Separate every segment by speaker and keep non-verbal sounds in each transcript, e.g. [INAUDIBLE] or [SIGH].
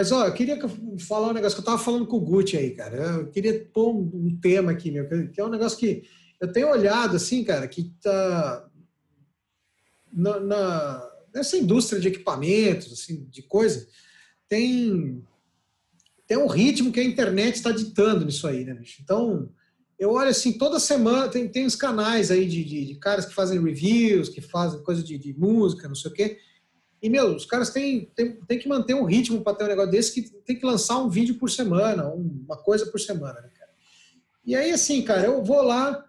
Speaker 1: Mas, ó, eu queria falar um negócio que eu tava falando com o Gucci aí, cara. Eu queria pôr um, tema aqui, meu, que é um negócio que eu tenho olhado, assim, cara, que tá na, na nessa indústria de equipamentos, assim, de coisa, tem, tem um ritmo que a internet está ditando nisso aí, né, bicho? Então, eu olho assim, toda semana tem, tem uns canais aí de, de, de caras que fazem reviews, que fazem coisa de, de música, não sei o quê. E, meu, os caras têm, têm, têm que manter um ritmo para ter um negócio desse que tem que lançar um vídeo por semana, uma coisa por semana, né, cara? E aí, assim, cara, eu vou lá,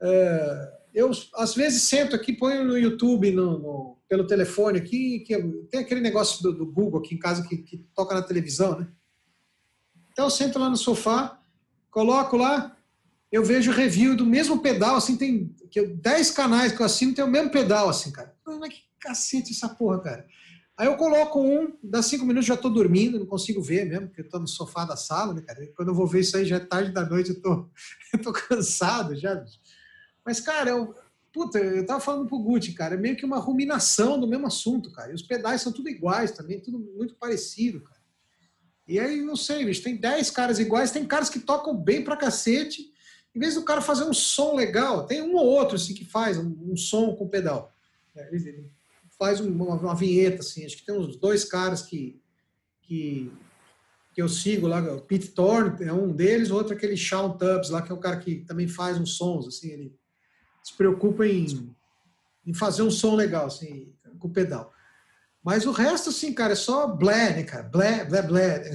Speaker 1: é, eu às vezes sento aqui, ponho no YouTube, no, no pelo telefone aqui, que tem aquele negócio do, do Google aqui em casa que, que, toca na televisão, né? Então eu sento lá no sofá, coloco lá, eu vejo review do mesmo pedal, assim, tem 10 canais que eu assino, tem o mesmo pedal, assim, cara. Que cacete essa porra, cara. Aí eu coloco um, dá cinco minutos já tô dormindo, não consigo ver mesmo, porque eu tô no sofá da sala, né, cara? Quando eu vou ver isso aí já é tarde da noite, eu tô, [LAUGHS] eu tô cansado já. Mas, cara, eu, puta, eu tava falando pro Gucci, cara, é meio que uma ruminação do mesmo assunto, cara. E os pedais são tudo iguais também, tudo muito parecido, cara. E aí, não sei, bicho, tem 10 caras iguais, tem caras que tocam bem pra cacete. Em vez do cara fazer um som legal, tem um ou outro assim que faz um, um som com pedal. É, faz uma, uma, vinheta, assim. Acho que tem uns dois caras que, que, que eu sigo lá, o Pete Thorne é um deles, o outro é aquele Sean Tubbs lá, que é o cara que também faz uns sons, assim, ele se preocupa em, em fazer um som legal, assim, com o pedal. Mas o resto, assim, cara, é só blé, né, cara? Blé, blé, blé.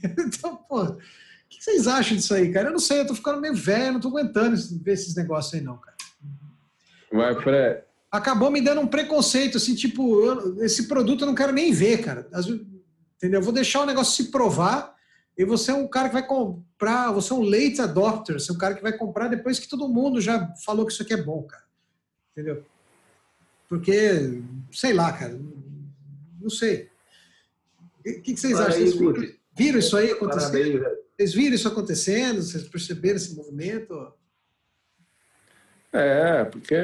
Speaker 1: [LAUGHS] então, pô, o que vocês acham disso aí, cara? Eu não sei, eu tô ficando meio velho, não tô aguentando ver esses negócios aí, não, cara.
Speaker 2: Vai, Fred
Speaker 1: acabou me dando um preconceito, assim, tipo, eu, esse produto eu não quero nem ver, cara. entendeu? Eu vou deixar o negócio se provar e você é um cara que vai comprar, você é um late adopter, você é um cara que vai comprar depois que todo mundo já falou que isso aqui é bom, cara. Entendeu? Porque, sei lá, cara, não sei. O que, que vocês acham? Vocês viram, viram isso aí acontecendo? Vocês viram isso acontecendo? Vocês perceberam esse movimento?
Speaker 2: É, porque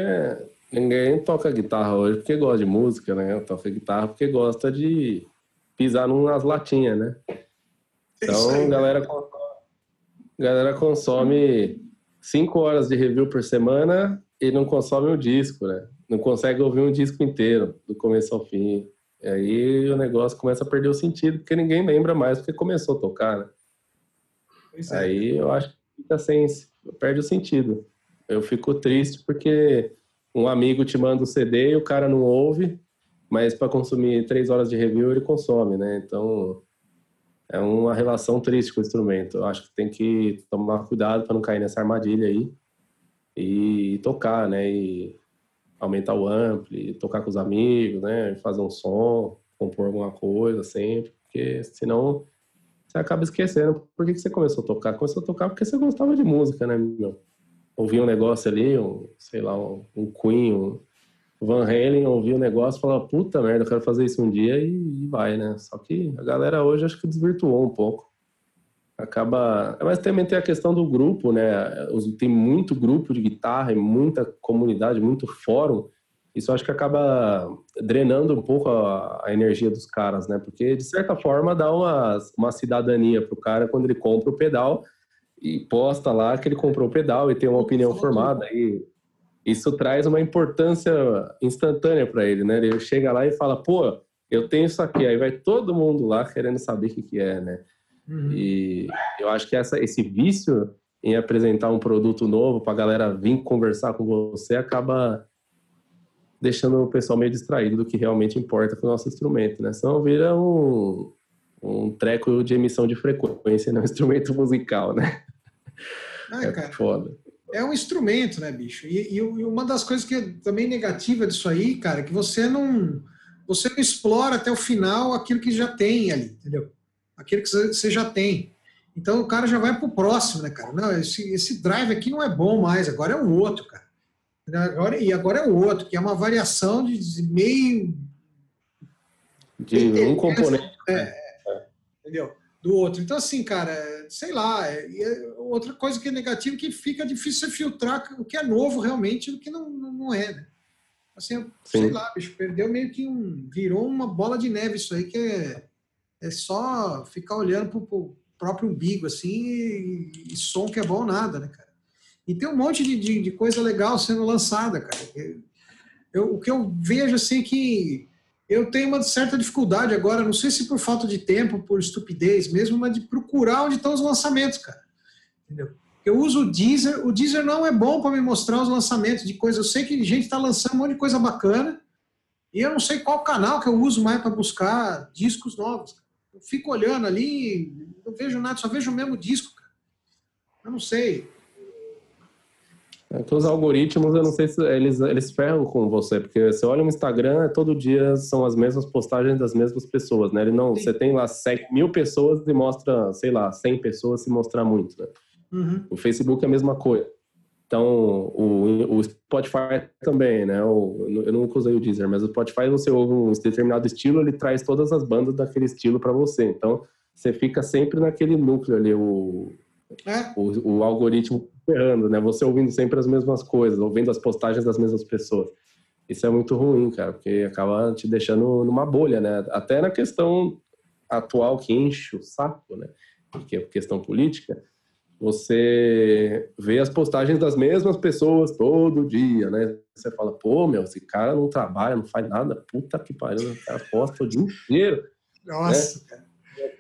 Speaker 2: Ninguém toca guitarra hoje porque gosta de música, né? Toca guitarra porque gosta de pisar nas latinhas, né? Então, a galera, galera consome cinco horas de review por semana e não consome um disco, né? Não consegue ouvir um disco inteiro, do começo ao fim. E aí o negócio começa a perder o sentido, porque ninguém lembra mais porque começou a tocar, né? É. Aí eu acho que fica sem, perde o sentido. Eu fico triste porque um amigo te manda o CD e o cara não ouve, mas para consumir três horas de review ele consome, né? Então é uma relação triste com o instrumento. Eu acho que tem que tomar cuidado para não cair nessa armadilha aí e tocar, né? E aumentar o ampli, tocar com os amigos, né? Fazer um som, compor alguma coisa sempre, porque senão você acaba esquecendo por que, que você começou a tocar. Começou a tocar porque você gostava de música, né, meu? Ouvir um negócio ali, um, sei lá, um, um Queen, um Van Halen, ouvir um negócio e falar, puta merda, eu quero fazer isso um dia e, e, vai, né? Só que a galera hoje acho que desvirtuou um pouco. Acaba. Mas também tem a questão do grupo, né? Tem muito grupo de guitarra e muita comunidade, muito fórum. Isso acho que acaba drenando um pouco a, a energia dos caras, né? Porque, de certa forma, dá uma, uma cidadania pro cara quando ele compra o pedal e posta lá que ele comprou o pedal e tem uma opinião formada. E isso traz uma importância instantânea para ele, né? Ele chega lá e fala, pô, eu tenho isso aqui. Aí vai todo mundo lá querendo saber o que, que é, né? Uhum. E eu acho que essa, esse vício em apresentar um produto novo para a galera vir conversar com você acaba deixando o pessoal meio distraído do que realmente importa com o nosso instrumento, né? Senão vira um, um treco de emissão de frequência no instrumento [LAUGHS] musical, né?
Speaker 1: Ah, é cara, foda. É um instrumento, né, bicho? E, e, uma das coisas que é também negativa disso aí, cara, é que você não você não explora até o final aquilo que já tem ali, entendeu? Aquilo que você já tem. Então o cara já vai pro próximo, né, cara? Não, esse, esse drive aqui não é bom mais, agora é um outro, cara. Agora, e agora é o outro, que é uma variação de meio.
Speaker 2: De um componente.
Speaker 1: É, entendeu? Do outro. Então, assim, cara, sei lá, é, é outra coisa que é negativa é que fica difícil você filtrar o que é novo realmente e o que não, não é, né? Assim, Sim. sei lá, bicho, perdeu meio que um. virou uma bola de neve isso aí que é. é só ficar olhando para o próprio umbigo, assim, e, e, som que é bom nada, né, cara? E tem um monte de, de, de coisa legal sendo lançada, cara. Eu, o que eu vejo, assim, que eu tenho uma certa dificuldade agora, não sei se por falta de tempo, por estupidez mesmo, mas de procurar onde estão os lançamentos, cara. Entendeu? Eu uso o Deezer, o Deezer não é bom para me mostrar os lançamentos de coisas. Eu sei que gente está lançando um monte de coisa bacana, e eu não sei qual canal que eu uso mais para buscar discos novos. Eu fico olhando ali, não vejo nada, só vejo o mesmo disco. Cara. Eu não sei.
Speaker 2: É que os algoritmos, eu não sei se eles, eles ferram com você, porque você olha no Instagram, todo dia são as mesmas postagens das mesmas pessoas, né? Ele não, você tem lá 7 mil pessoas e mostra, sei lá, 100 pessoas se mostrar muito, né? Uhum. O Facebook é a mesma coisa. Então, o, o Spotify também, né? O, eu nunca usei o Deezer, mas o Spotify, você ouve um determinado estilo, ele traz todas as bandas daquele estilo para você. Então, você fica sempre naquele núcleo ali, o, é. o, o algoritmo ferrando, né? Você ouvindo sempre as mesmas coisas, ouvindo as postagens das mesmas pessoas. Isso é muito ruim, cara, porque acaba te deixando numa bolha, né? Até na questão atual que enche o saco, né? Que é questão política, você vê as postagens das mesmas pessoas todo dia, né? Você fala, pô, meu, esse cara não trabalha, não faz nada, puta que pariu, o cara posta o dia inteiro.
Speaker 1: Nossa, né? cara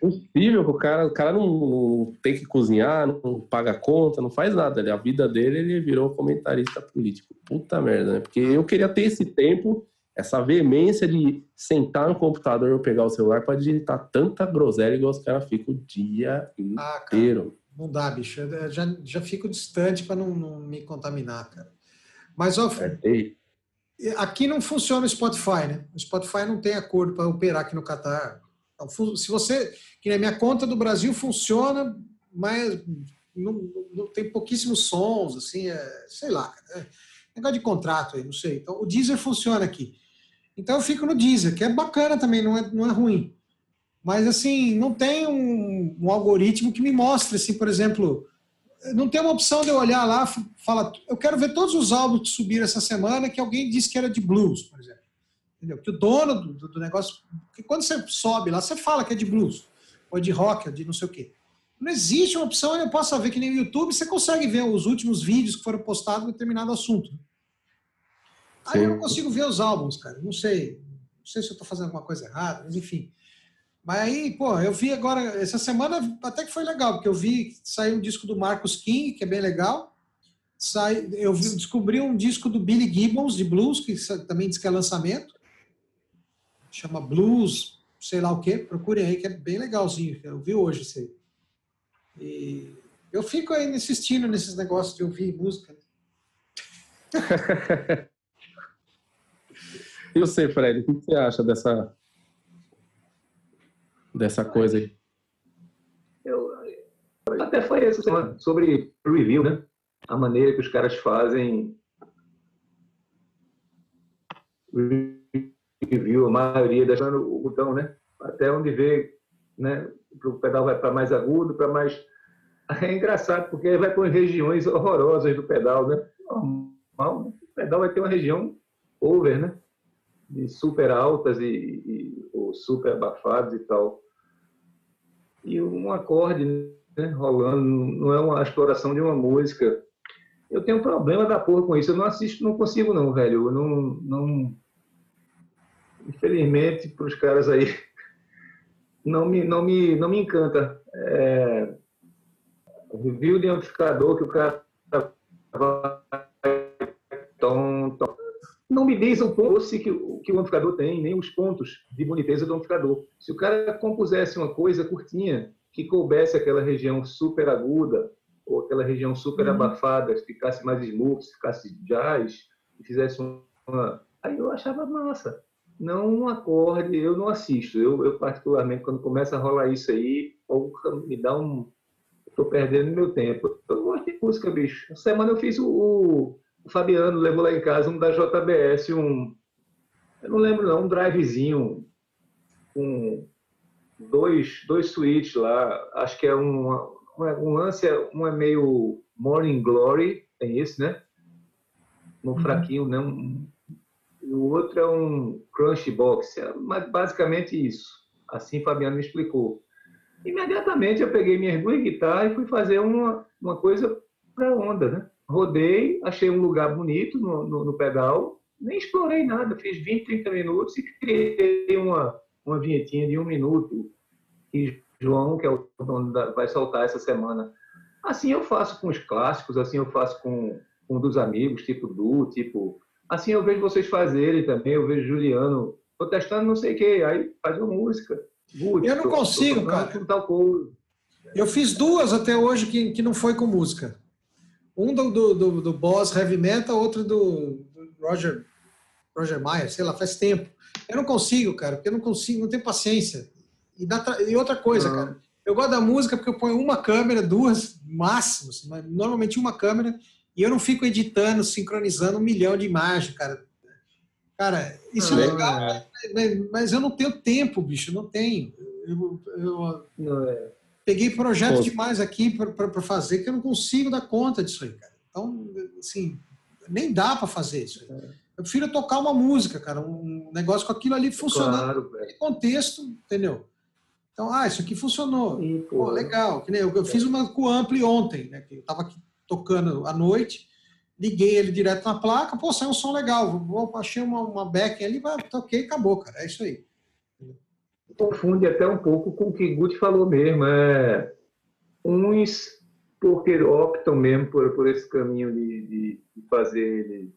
Speaker 2: possível que o cara, o cara não, não, tem que cozinhar, não paga conta, não faz nada. Ele, a vida dele, ele virou comentarista político. Puta merda, né? Porque eu queria ter esse tempo, essa veemência de sentar no computador ou pegar o celular para digitar tanta groselha igual os caras ficam o dia ah, inteiro.
Speaker 1: Não dá, bicho. Eu já, já fico distante para não, não, me contaminar, cara. Mas, ó, aqui não funciona o Spotify, né? O Spotify não tem acordo para operar aqui no Catar então, se você, que na minha conta do Brasil funciona, mas não, não tem pouquíssimos sons, assim, é, sei lá, é, negócio de contrato aí, não sei. Então, o Deezer funciona aqui. Então, eu fico no Deezer, que é bacana também, não é, não é ruim. Mas, assim, não tem um, um algoritmo que me mostre, assim, por exemplo, não tem uma opção de eu olhar lá, fala, eu quero ver todos os álbuns que subiram essa semana que alguém disse que era de blues, por exemplo. Entendeu? Que o dono do, do negócio. Porque quando você sobe lá, você fala que é de blues, ou de rock, ou de não sei o quê. Não existe uma opção, eu posso ver que nem o YouTube, você consegue ver os últimos vídeos que foram postados em determinado assunto. Aí Sim. eu não consigo ver os álbuns, cara. Não sei. Não sei se eu estou fazendo alguma coisa errada, mas enfim. Mas aí, pô, eu vi agora, essa semana até que foi legal, porque eu vi saiu um disco do Marcos King, que é bem legal. Sai, eu vi, descobri um disco do Billy Gibbons, de blues, que também diz que é lançamento chama Blues, sei lá o que, procurem aí, que é bem legalzinho. Eu vi hoje isso aí. E eu fico aí insistindo nesses negócios de ouvir música. [LAUGHS]
Speaker 2: e você, Fred, o que você acha dessa, dessa coisa aí?
Speaker 3: Eu, até foi isso, sobre review, né? A maneira que os caras fazem viu a maioria deixando o botão, né? Até onde vê, né? O pedal vai para mais agudo, para mais. É engraçado, porque vai por regiões horrorosas do pedal, né? Normal, né? o pedal vai ter uma região over, né? De super altas e, e ou super abafadas e tal. E um acorde né? rolando, não é uma exploração de uma música. Eu tenho um problema da porra com isso. Eu não assisto, não consigo, não, velho. Eu não, não infelizmente, para os caras aí, [LAUGHS] não me, não me, não me encanta. É, review de amplificador que o cara. Tom, tom. Não me diz o ponto que, que o amplificador tem, nem os pontos de boniteza do amplificador. Se o cara compusesse uma coisa curtinha, que coubesse aquela região super aguda, ou aquela região super uhum. abafada, ficasse mais smooth, ficasse jazz, e fizesse uma. Aí eu achava massa não um acorde, eu não assisto. Eu, eu, particularmente, quando começa a rolar isso aí, me dá um. Estou perdendo meu tempo. Eu gosto de música, bicho. Essa semana eu fiz o, o, o Fabiano, levou lá em casa um da JBS, um. Eu não lembro, não, um drivezinho com dois, dois suítes lá. Acho que é um, um lance, um é meio Morning Glory, tem esse, né? Um uhum. fraquinho, né? Um, e o outro é um crunch box, é basicamente isso. Assim Fabiano me explicou. Imediatamente eu peguei minhas duas guitarras e fui fazer uma, uma coisa para onda, né? Rodei, achei um lugar bonito no, no, no, pedal, nem explorei nada, fiz 20, 30 minutos e criei uma, uma vinhetinha de um minuto que João, que é o dono da, vai soltar essa semana. Assim eu faço com os clássicos, assim eu faço com, com dos amigos, tipo Du, tipo... Assim eu vejo vocês fazerem também, eu vejo Juliano, tô testando não sei o que, aí faz uma música.
Speaker 1: eu não consigo, tô, cara. Eu fiz duas até hoje que, que não foi com música. Um do, do, do, do Boss Heavy Metal, outro do, do Roger, Roger Mayer, sei lá, faz tempo. Eu não consigo, cara, porque eu não consigo, não tenho paciência. E, dá, e outra coisa, cara, eu gosto da música porque eu ponho uma câmera, duas, máximo, assim, normalmente uma câmera, e eu não fico editando, sincronizando um milhão de imagens, cara. Cara, isso é legal, é. mas eu não tenho tempo, bicho, não tenho. Eu, eu não é. Peguei projeto Pô. demais aqui para fazer que eu não consigo dar conta disso aí, cara. Então, assim, nem dá para fazer isso. Aí. Eu prefiro tocar uma música, cara, um negócio com aquilo ali funcionando. Claro, contexto, entendeu? Então, ah, isso aqui funcionou. Sim, pô, legal. Eu, eu fiz uma com o Ampli ontem, né? Que eu estava aqui tocando à noite, liguei ele direto na placa, pô, saiu um som legal. Vou, achei uma, uma backing ali, toquei acabou, cara. É isso aí.
Speaker 3: Confunde até um pouco com o que Guti falou mesmo. É, uns porque optam mesmo por, por esse caminho de, de, de fazer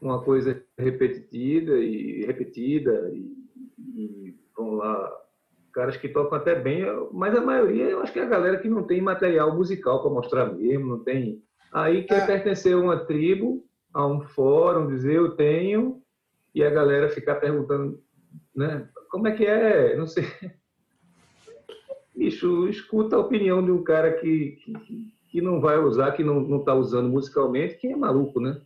Speaker 3: uma coisa repetida e repetida e, e vão lá caras que tocam até bem, mas a maioria eu acho que é a galera que não tem material musical para mostrar mesmo, não tem. Aí quer é. pertencer a uma tribo, a um fórum, dizer eu tenho, e a galera ficar perguntando, né? Como é que é? Não sei. Bicho, escuta a opinião de um cara que, que, que não vai usar, que não está usando musicalmente, quem é maluco, né?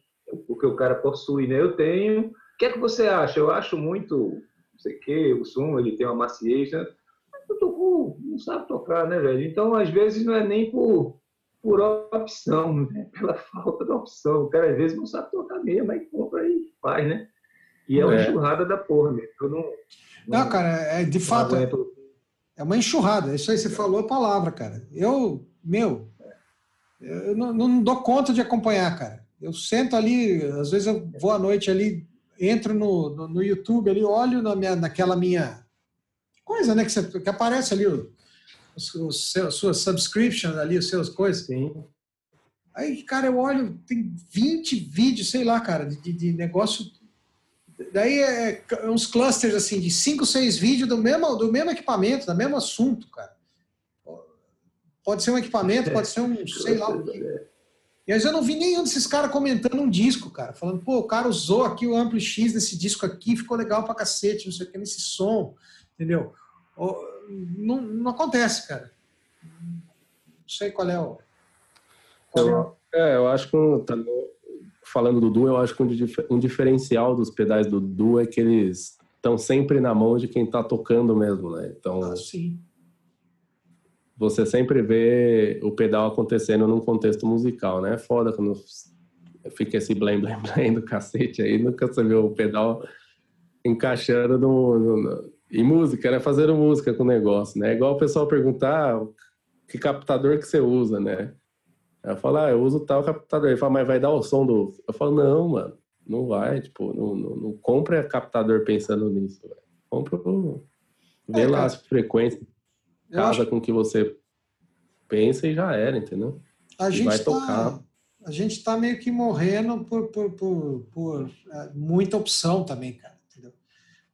Speaker 3: Porque o cara possui, né? Eu tenho. O que é que você acha? Eu acho muito não sei o quê, o som, ele tem uma maciez, né? Eu tocou, não sabe tocar, né, velho? Então, às vezes, não é nem por, por opção, né? pela [LAUGHS] falta de opção. O cara, às vezes, não sabe tocar mesmo, aí compra e faz, né? E é uma é. enxurrada da porra, mesmo. Eu não,
Speaker 1: não, não, cara, é, de fato, é, é uma enxurrada. Isso aí você falou a palavra, cara. Eu, meu, eu não, não dou conta de acompanhar, cara. Eu sento ali, às vezes eu vou à noite ali entro no, no, no, YouTube ali, olho na minha, naquela minha coisa, né? Que, você, que aparece ali o, o, seu, suas subscriptions ali, os seus coisas. Sim. Aí, cara, eu olho, tem 20 vídeos, sei lá, cara, de, de negócio. Daí é, é uns clusters assim, de 5, 6 vídeos do mesmo, do mesmo equipamento, do mesmo assunto, cara. Pode ser um equipamento, pode ser um, sei lá o que. E aí eu não vi nenhum desses caras comentando um disco, cara. Falando, pô, o cara usou aqui o amplo X desse disco aqui, ficou legal pra cacete, não sei o que, nesse som, entendeu? Não, não acontece, cara. Não sei qual é o...
Speaker 2: Qual é, é eu acho que, falando do Du, eu acho que um diferencial dos pedais do Du é que eles estão sempre na mão de quem tá tocando mesmo, né? Então...
Speaker 1: Ah, sim
Speaker 2: você sempre vê o pedal acontecendo num contexto musical, né? É foda quando fica esse blém, blém, blém do cacete aí, nunca você vê o pedal encaixando no, no, em música, né? Fazendo música com o negócio, né? Igual o pessoal perguntar ah, que captador que você usa, né? Eu falo, ah, eu uso tal captador. Ele fala, mas vai dar o som do... Eu falo, não, mano, não vai, tipo, não, não, não compre captador pensando nisso. Compre o... Vê é, lá as frequências casa acho... com o que você pensa e já era, entendeu?
Speaker 1: A e gente vai tá, tocar. A gente está meio que morrendo por, por, por, por é, muita opção também, cara.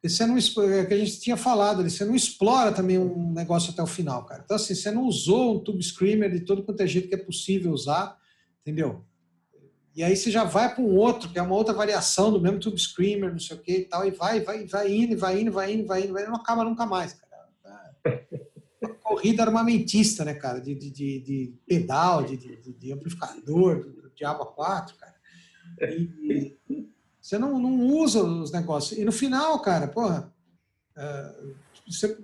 Speaker 1: Você não, é que a gente tinha falado ali, você não explora também um negócio até o final, cara. Então, assim, você não usou um tube screamer de todo quanto é jeito que é possível usar, entendeu? E aí você já vai para um outro, que é uma outra variação do mesmo tube screamer, não sei o que e tal, e vai, vai, vai indo, vai indo, vai indo, vai indo, vai indo, não acaba nunca mais, cara. corrida armamentista, né, cara? De, de, de pedal, de, de, de amplificador, do, do Diabo 4, cara. E, você não, não usa os negócios. E no final, cara, porra, uh,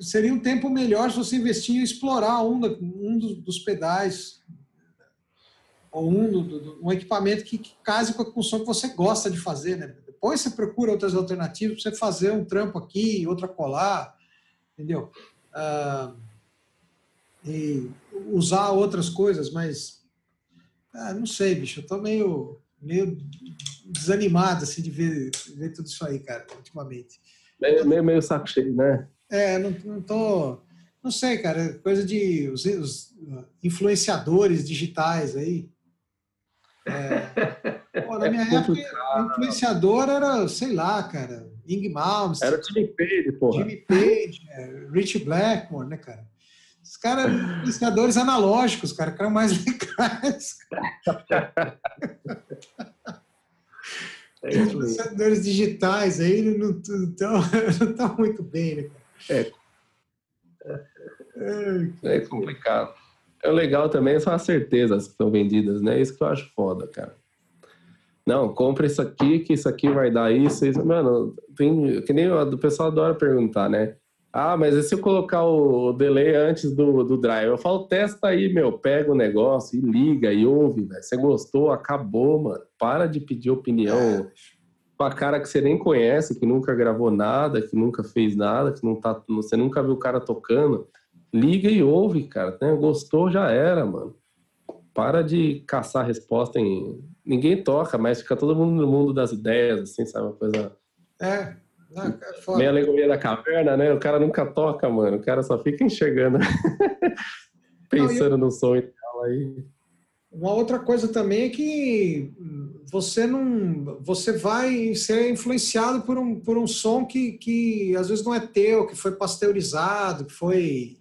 Speaker 1: seria um tempo melhor se você investir em explorar um, um dos, pedais ou um, do, do, um equipamento que, que case com a função que você gosta de fazer, né? Depois você procura outras alternativas para você fazer um trampo aqui, outra colar, entendeu? Ah, e usar outras coisas, mas ah, não sei, bicho, eu tô meio, meio desanimado assim, de ver, ver tudo isso aí, cara, ultimamente.
Speaker 2: Meio, meio, meio saco cheio, né?
Speaker 1: É, não, não tô. Não sei, cara, coisa de os, os influenciadores digitais aí. É, pô, na [LAUGHS] minha é época, influenciador era, sei lá, cara, Ing Malmsteen.
Speaker 2: Era Jimmy Page, porra.
Speaker 1: Jimmy Page, é, Rich Blackmore, né, cara? Os caras influenciadores analógicos, cara, que eram mais [LAUGHS] legais. [LAUGHS] É influenciadores digitais aí não estão [LAUGHS] não muito bem, né, cara?
Speaker 2: É. É complicado. É legal também são as certezas que são vendidas, né? Isso que eu acho foda, cara. Não, compra isso aqui, que isso aqui vai dar isso. isso. Mano, tem, que nem o pessoal adora perguntar, né? Ah, mas e se eu colocar o delay antes do, do drive? Eu falo, testa aí, meu. Pega o negócio e liga e ouve, velho. Você gostou, acabou, mano. Para de pedir opinião é. pra cara que você nem conhece, que nunca gravou nada, que nunca fez nada, que não tá, você nunca viu o cara tocando. Liga e ouve, cara. Né? Gostou, já era, mano. Para de caçar resposta em ninguém toca, mas fica todo mundo no mundo das ideias, assim, sabe? Uma coisa.
Speaker 1: É.
Speaker 2: é Meia alegoria da caverna, né? O cara nunca toca, mano. O cara só fica enxergando, [LAUGHS] pensando não, eu... no som e tal aí.
Speaker 1: Uma outra coisa também é que você não, você vai ser influenciado por um, por um som que, que às vezes não é teu, que foi pasteurizado, que foi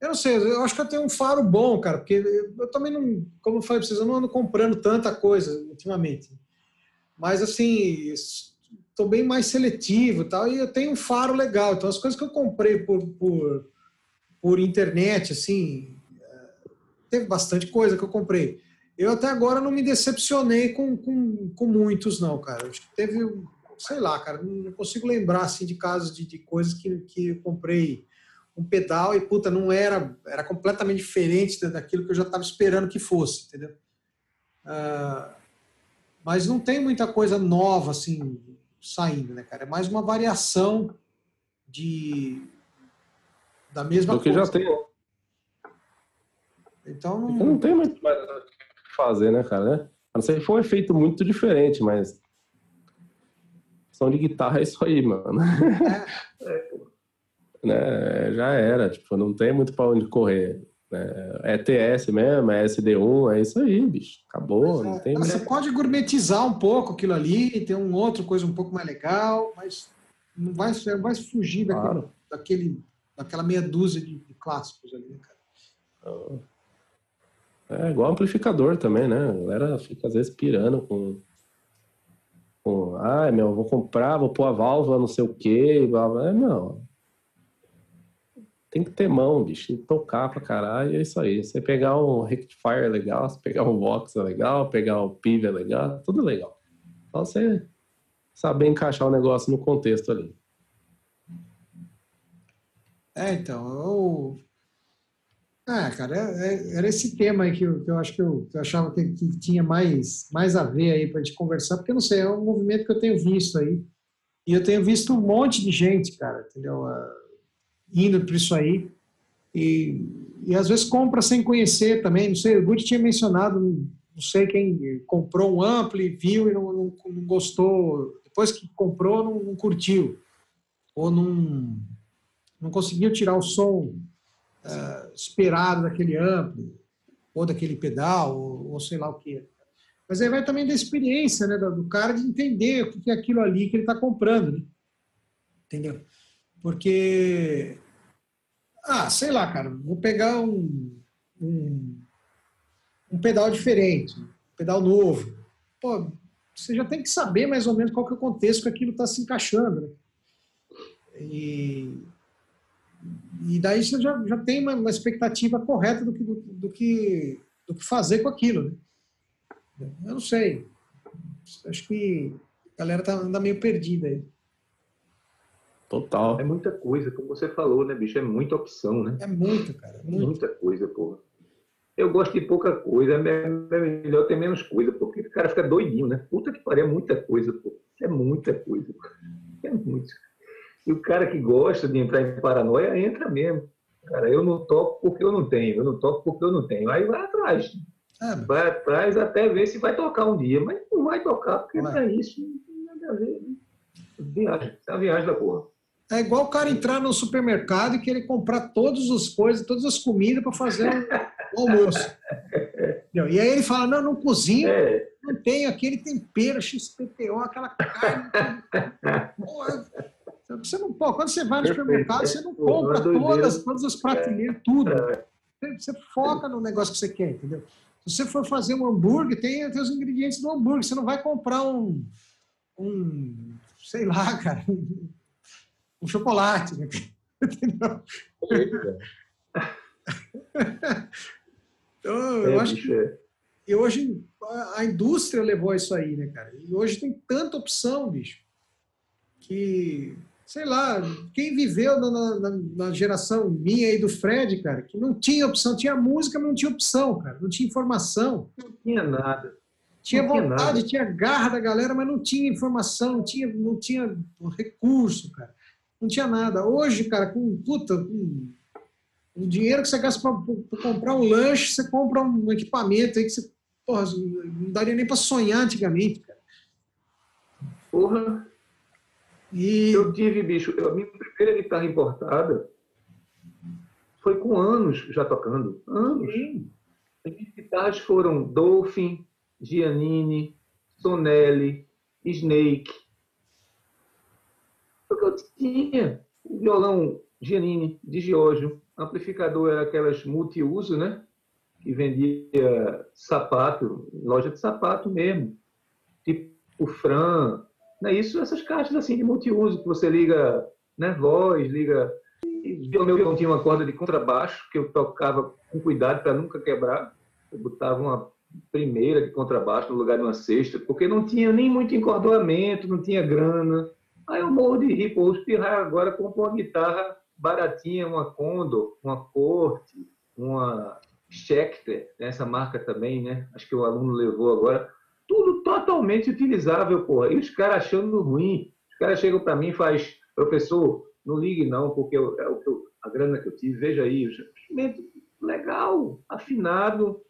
Speaker 1: eu não sei, eu acho que eu tenho um faro bom, cara, porque eu também não, como eu falei para vocês, eu não ando comprando tanta coisa ultimamente. Mas, assim, estou bem mais seletivo e tal, e eu tenho um faro legal. Então, as coisas que eu comprei por, por, por internet, assim, teve bastante coisa que eu comprei. Eu até agora não me decepcionei com, com, com muitos, não, cara. Acho que teve, sei lá, cara, não consigo lembrar, assim, de casos de, de coisas que, que eu comprei um pedal e, puta, não era, era completamente diferente daquilo que eu já estava esperando que fosse, entendeu? Uh, mas não tem muita coisa nova, assim, saindo, né, cara? É mais uma variação de da mesma
Speaker 2: Do que
Speaker 1: coisa.
Speaker 2: já tem.
Speaker 1: Então não...
Speaker 2: não tem muito mais o que fazer, né, cara? Né? A não ser que foi um efeito muito diferente, mas som de guitarra é isso aí, mano. É. [LAUGHS] é né, já era, tipo, não tem muito para onde correr. Né? É TS mesmo, é SD1, é isso aí, bicho. Acabou, não tem
Speaker 1: Você pode gourmetizar um pouco aquilo ali, ter um outro coisa um pouco mais legal, mas não vai, não vai fugir claro. daquele, daquela meia dúzia de, de clássicos ali, né, cara?
Speaker 2: É igual amplificador também, né? A galera fica às vezes pirando com. com ah, meu, vou comprar, vou pôr a válvula, não sei o quê. Blá, blá. É, não tem que ter mão, bicho, e tocar pra caralho, é isso aí. Você pegar um rectifier é legal, você pegar um Vox é legal, pegar um PIV é legal, tudo legal. Só você saber encaixar o negócio no contexto ali.
Speaker 1: É, então, eu... Ah, cara, é, é, era esse tema aí que eu, que eu acho que eu, que eu achava que, que, tinha mais, mais a ver aí para a gente conversar, porque, não sei, é um movimento que eu tenho visto aí, e eu tenho visto um monte de gente, cara, entendeu? Uh, indo para isso aí. E, e às vezes compra sem conhecer também. Não sei, o Guti tinha mencionado, não sei quem comprou um ampli, viu e não, não, não gostou. Depois que comprou, não, não, curtiu. Ou não, não conseguiu tirar o som uh, esperado daquele ampli, ou daquele pedal, ou, ou, sei lá o que. Mas aí vai também da experiência né, do cara de entender o que é aquilo ali que ele está comprando. Né? Entendeu? Porque, ah, sei lá, cara, vou pegar um, um, um pedal diferente, um pedal novo. Pô, você já tem que saber mais ou menos qual que é o contexto que aquilo está se encaixando. Né? E, e daí você já, já tem uma, uma expectativa correta do que, do, do, que, do que fazer com aquilo. Né? Eu não sei. Acho que a galera tá, anda meio perdida aí.
Speaker 2: Total.
Speaker 3: É muita coisa, como você falou, né, bicho? É muita opção, né?
Speaker 1: É muito, cara. Muito.
Speaker 3: Muita coisa, porra. Eu gosto de pouca coisa, é melhor ter menos coisa, porque o cara fica doidinho, né? Puta que pariu, é muita coisa, pô. É muita coisa. É muito. E o cara que gosta de entrar em paranoia entra mesmo. Cara, eu não toco porque eu não tenho, eu não toco porque eu não tenho. Aí vai atrás. É, vai atrás até ver se vai tocar um dia, mas não vai tocar porque vai. pra isso não tem nada a ver. Né? Viagem, é a viagem da porra.
Speaker 1: É igual o cara entrar no supermercado e querer comprar todas as coisas, todas as comidas para fazer o [LAUGHS] almoço. e aí ele fala: não, não cozinho, é. não tenho aquele tempero XPTO, aquela carne. [LAUGHS] você não, pô, quando você vai no supermercado, você não compra todas, todas as prateleiras, tudo. É. Você foca no negócio que você quer, entendeu? Se você for fazer um hambúrguer, tem, tem os ingredientes do hambúrguer. Você não vai comprar um, um sei lá, [LAUGHS] cara, um chocolate. Né? [LAUGHS] Entendeu? então, eu é, acho que é. e hoje a indústria levou isso aí, né, cara? E hoje tem tanta opção, bicho, que sei lá, quem viveu na, na, na, geração minha e do Fred, cara, que não tinha opção, tinha música, mas não tinha opção, cara, não tinha informação.
Speaker 3: Não tinha nada.
Speaker 1: Tinha não vontade, tinha, tinha garra da galera, mas não tinha informação, não tinha, não tinha recurso, cara. Não tinha nada. Hoje, cara, com puta, com o dinheiro que você gasta para comprar um lanche, você compra um equipamento aí que você, porra, não daria nem para sonhar antigamente, cara.
Speaker 3: Porra. E... Eu tive, bicho, a minha primeira guitarra importada foi com anos já tocando. Anos. Sim. As minhas guitarras foram Dolphin, Giannini, Sonelli, Snake. O que eu tinha? O violão Giannini, de Giorgio. Amplificador era aquelas multiuso, né? Que vendia sapato, loja de sapato mesmo. Tipo Fran, não é isso? Essas caixas assim de multiuso que você liga, né, voz, liga. O meu violão tinha uma corda de contrabaixo que eu tocava com cuidado para nunca quebrar. Eu botava uma primeira de contrabaixo no lugar de uma sexta, porque não tinha nem muito encordoamento, não tinha grana. Aí eu morro de rir, pô, agora compram uma guitarra baratinha, uma Condor, uma Corte, uma Schecter, essa marca também, né? Acho que o aluno levou agora tudo totalmente utilizável, porra. E os caras achando ruim. Os caras chegam para mim e faz, professor, não ligue não, porque é o que eu, a grana que eu tive, veja aí, instrumento legal, afinado.